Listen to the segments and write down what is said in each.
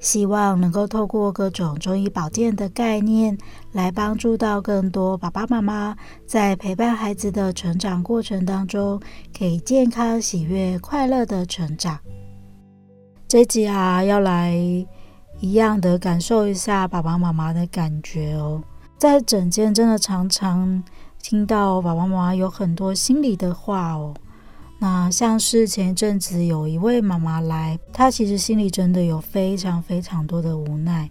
希望能够透过各种中医保健的概念，来帮助到更多爸爸妈妈在陪伴孩子的成长过程当中，可以健康、喜悦、快乐的成长。这集啊，要来一样的感受一下爸爸妈妈的感觉哦。在诊间真的常常听到爸爸妈妈有很多心里的话哦。那像是前一阵子有一位妈妈来，她其实心里真的有非常非常多的无奈。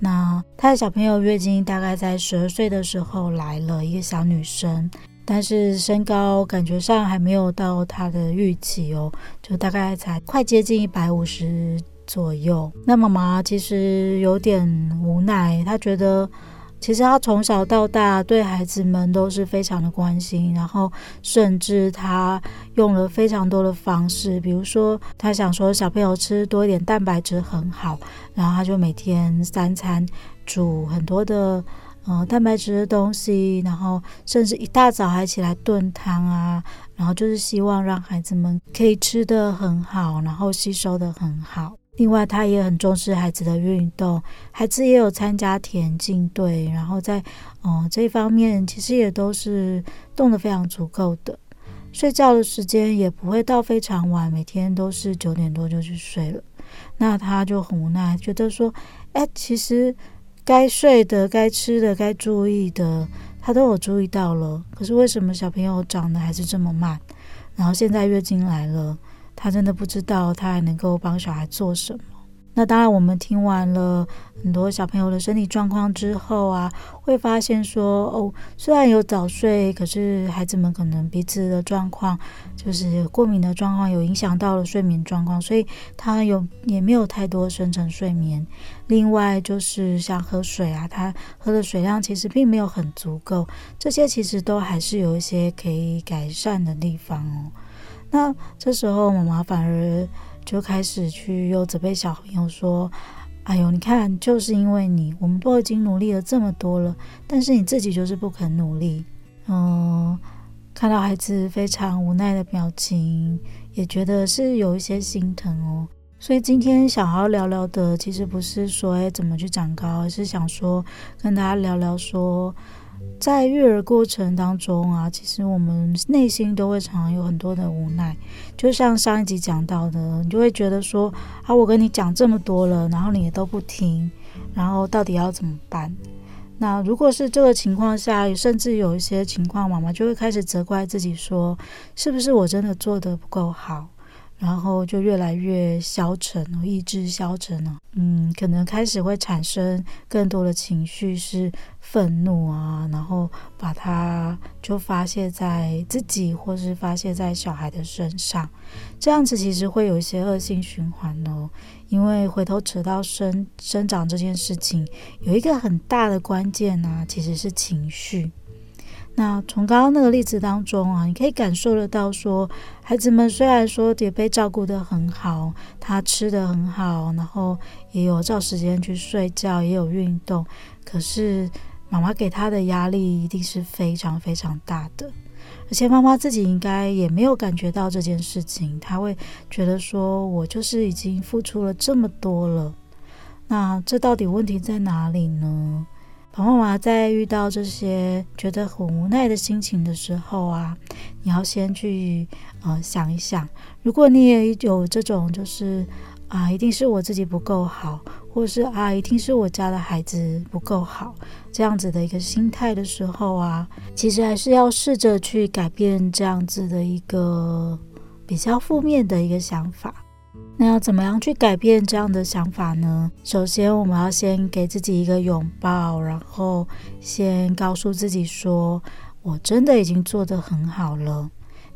那她的小朋友月经大概在十二岁的时候来了一个小女生，但是身高感觉上还没有到她的预期哦，就大概才快接近一百五十左右。那妈妈其实有点无奈，她觉得。其实他从小到大对孩子们都是非常的关心，然后甚至他用了非常多的方式，比如说他想说小朋友吃多一点蛋白质很好，然后他就每天三餐煮很多的呃蛋白质的东西，然后甚至一大早还起来炖汤啊，然后就是希望让孩子们可以吃得很好，然后吸收得很好。另外，他也很重视孩子的运动，孩子也有参加田径队，然后在嗯、这方面，其实也都是动得非常足够的。睡觉的时间也不会到非常晚，每天都是九点多就去睡了。那他就很无奈，觉得说，哎，其实该睡的、该吃的、该注意的，他都有注意到了。可是为什么小朋友长得还是这么慢？然后现在月经来了。他真的不知道他还能够帮小孩做什么。那当然，我们听完了很多小朋友的身体状况之后啊，会发现说，哦，虽然有早睡，可是孩子们可能彼此的状况，就是过敏的状况，有影响到了睡眠状况，所以他有也没有太多深层睡眠。另外就是像喝水啊，他喝的水量其实并没有很足够，这些其实都还是有一些可以改善的地方哦。那这时候，妈妈反而就开始去又责备小朋友说：“哎呦，你看，就是因为你，我们都已经努力了这么多了，但是你自己就是不肯努力。”嗯，看到孩子非常无奈的表情，也觉得是有一些心疼哦。所以今天想要聊聊的，其实不是说哎怎么去长高，而是想说跟大家聊聊说。在育儿过程当中啊，其实我们内心都会常常有很多的无奈。就像上一集讲到的，你就会觉得说啊，我跟你讲这么多了，然后你也都不听，然后到底要怎么办？那如果是这个情况下，甚至有一些情况，妈妈就会开始责怪自己说，是不是我真的做得不够好？然后就越来越消沉，意志消沉了。嗯，可能开始会产生更多的情绪，是愤怒啊，然后把它就发泄在自己，或是发泄在小孩的身上。这样子其实会有一些恶性循环哦。因为回头扯到生生长这件事情，有一个很大的关键呢，其实是情绪。那从刚刚那个例子当中啊，你可以感受得到说，孩子们虽然说也被照顾得很好，他吃得很好，然后也有照时间去睡觉，也有运动，可是妈妈给他的压力一定是非常非常大的，而且妈妈自己应该也没有感觉到这件事情，她会觉得说，我就是已经付出了这么多了，那这到底问题在哪里呢？爸爸妈妈在遇到这些觉得很无奈的心情的时候啊，你要先去呃想一想，如果你也有这种就是啊，一定是我自己不够好，或是啊，一定是我家的孩子不够好这样子的一个心态的时候啊，其实还是要试着去改变这样子的一个比较负面的一个想法。那要怎么样去改变这样的想法呢？首先，我们要先给自己一个拥抱，然后先告诉自己说：“我真的已经做得很好了。”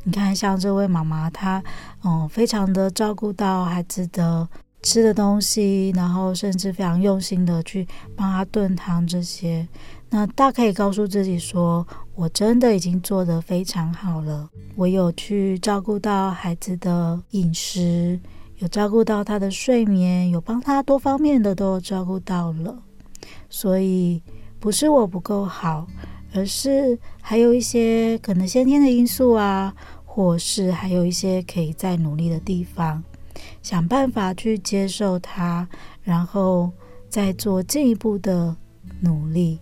你看，像这位妈妈，她嗯，非常的照顾到孩子的吃的东西，然后甚至非常用心的去帮他炖汤这些。那大可以告诉自己说，我真的已经做得非常好了。我有去照顾到孩子的饮食，有照顾到他的睡眠，有帮他多方面的都照顾到了。所以不是我不够好，而是还有一些可能先天的因素啊，或是还有一些可以再努力的地方，想办法去接受它，然后再做进一步的努力。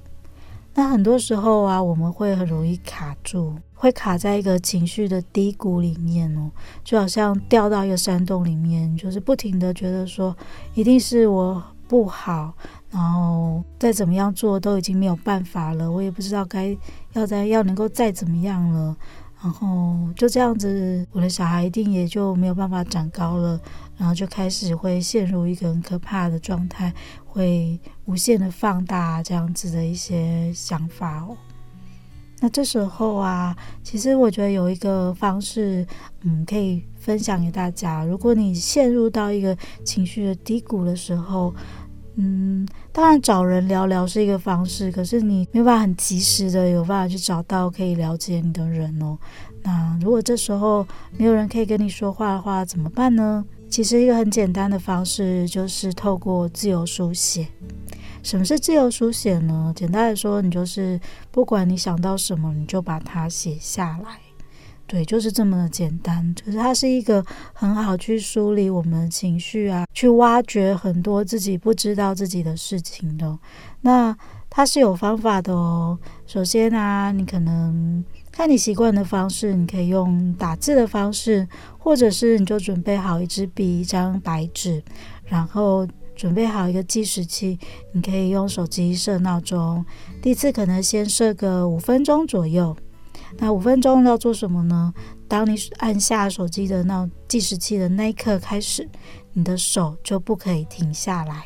那很多时候啊，我们会很容易卡住，会卡在一个情绪的低谷里面哦，就好像掉到一个山洞里面，就是不停的觉得说，一定是我不好，然后再怎么样做都已经没有办法了，我也不知道该要再要能够再怎么样了，然后就这样子，我的小孩一定也就没有办法长高了。然后就开始会陷入一个很可怕的状态，会无限的放大这样子的一些想法哦。那这时候啊，其实我觉得有一个方式，嗯，可以分享给大家。如果你陷入到一个情绪的低谷的时候，嗯，当然找人聊聊是一个方式，可是你没有办法很及时的有办法去找到可以了解你的人哦。那如果这时候没有人可以跟你说话的话，怎么办呢？其实一个很简单的方式就是透过自由书写。什么是自由书写呢？简单来说，你就是不管你想到什么，你就把它写下来。对，就是这么的简单。可是它是一个很好去梳理我们的情绪啊，去挖掘很多自己不知道自己的事情的。那它是有方法的哦。首先啊，你可能。看你习惯的方式，你可以用打字的方式，或者是你就准备好一支笔、一张白纸，然后准备好一个计时器。你可以用手机设闹钟，第一次可能先设个五分钟左右。那五分钟要做什么呢？当你按下手机的那计时器的那一刻开始，你的手就不可以停下来。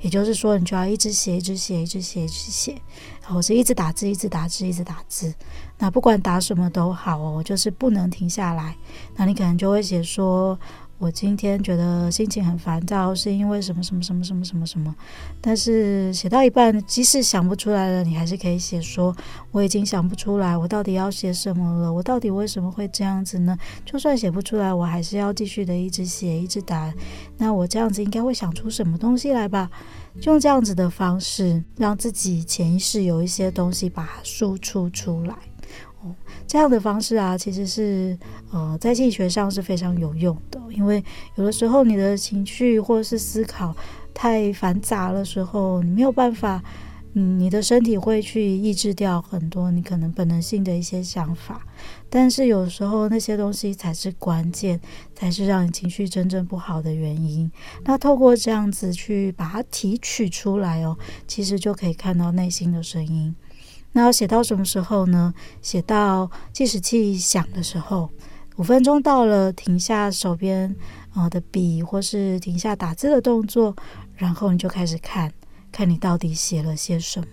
也就是说，你就要一直写，一直写，一直写，一直写，然后是一直打字，一直打字，一直打字。那不管打什么都好哦，就是不能停下来。那你可能就会写说。我今天觉得心情很烦躁，是因为什么什么什么什么什么什么。但是写到一半，即使想不出来了，你还是可以写说我已经想不出来，我到底要写什么了？我到底为什么会这样子呢？就算写不出来，我还是要继续的一直写，一直打。那我这样子应该会想出什么东西来吧？用这样子的方式，让自己潜意识有一些东西把它输出出来。这样的方式啊，其实是呃，在心理学上是非常有用的。因为有的时候你的情绪或是思考太繁杂的时候，你没有办法，嗯，你的身体会去抑制掉很多你可能本能性的一些想法。但是有时候那些东西才是关键，才是让你情绪真正不好的原因。那透过这样子去把它提取出来哦，其实就可以看到内心的声音。那要写到什么时候呢？写到计时器响的时候，五分钟到了，停下手边呃的笔，或是停下打字的动作，然后你就开始看，看你到底写了些什么。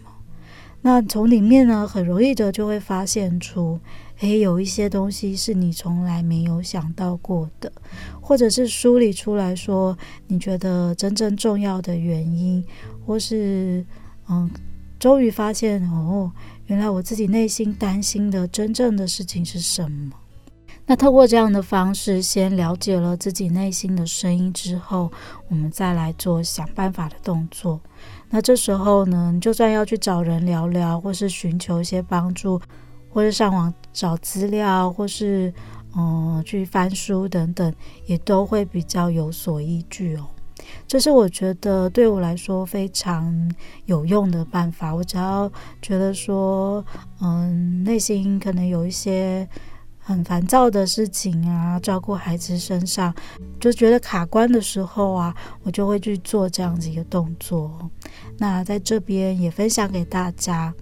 那从里面呢，很容易的就会发现出，诶，有一些东西是你从来没有想到过的，或者是梳理出来说，你觉得真正重要的原因，或是嗯。终于发现哦，原来我自己内心担心的真正的事情是什么？那透过这样的方式，先了解了自己内心的声音之后，我们再来做想办法的动作。那这时候呢，你就算要去找人聊聊，或是寻求一些帮助，或是上网找资料，或是嗯去翻书等等，也都会比较有所依据哦。这是我觉得对我来说非常有用的办法。我只要觉得说，嗯，内心可能有一些很烦躁的事情啊，照顾孩子身上就觉得卡关的时候啊，我就会去做这样子一个动作。那在这边也分享给大家。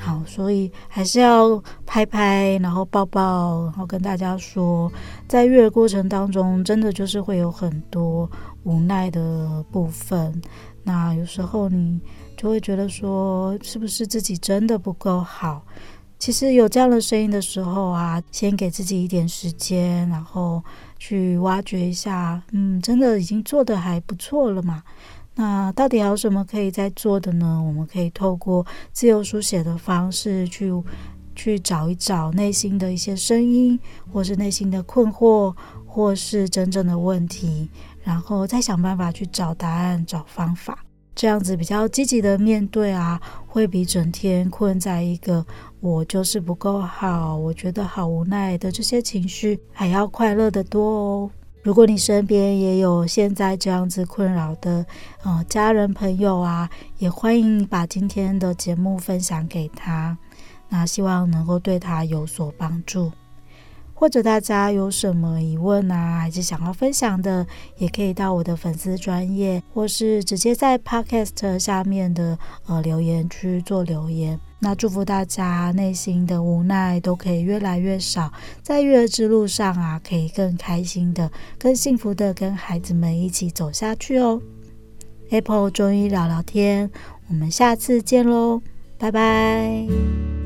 好，所以还是要拍拍，然后抱抱，然后跟大家说，在育儿过程当中，真的就是会有很多无奈的部分。那有时候你就会觉得说，是不是自己真的不够好？其实有这样的声音的时候啊，先给自己一点时间，然后去挖掘一下，嗯，真的已经做得还不错了嘛。那到底还有什么可以再做的呢？我们可以透过自由书写的方式去去找一找内心的一些声音，或是内心的困惑，或是真正的问题，然后再想办法去找答案、找方法。这样子比较积极的面对啊，会比整天困在一个我就是不够好，我觉得好无奈的这些情绪还要快乐得多哦。如果你身边也有现在这样子困扰的，呃，家人朋友啊，也欢迎你把今天的节目分享给他，那希望能够对他有所帮助。或者大家有什么疑问啊，还是想要分享的，也可以到我的粉丝专页，或是直接在 Podcast 下面的呃留言区做留言。那祝福大家内心的无奈都可以越来越少，在育儿之路上啊，可以更开心的、更幸福的跟孩子们一起走下去哦。Apple 中医聊聊天，我们下次见喽，拜拜。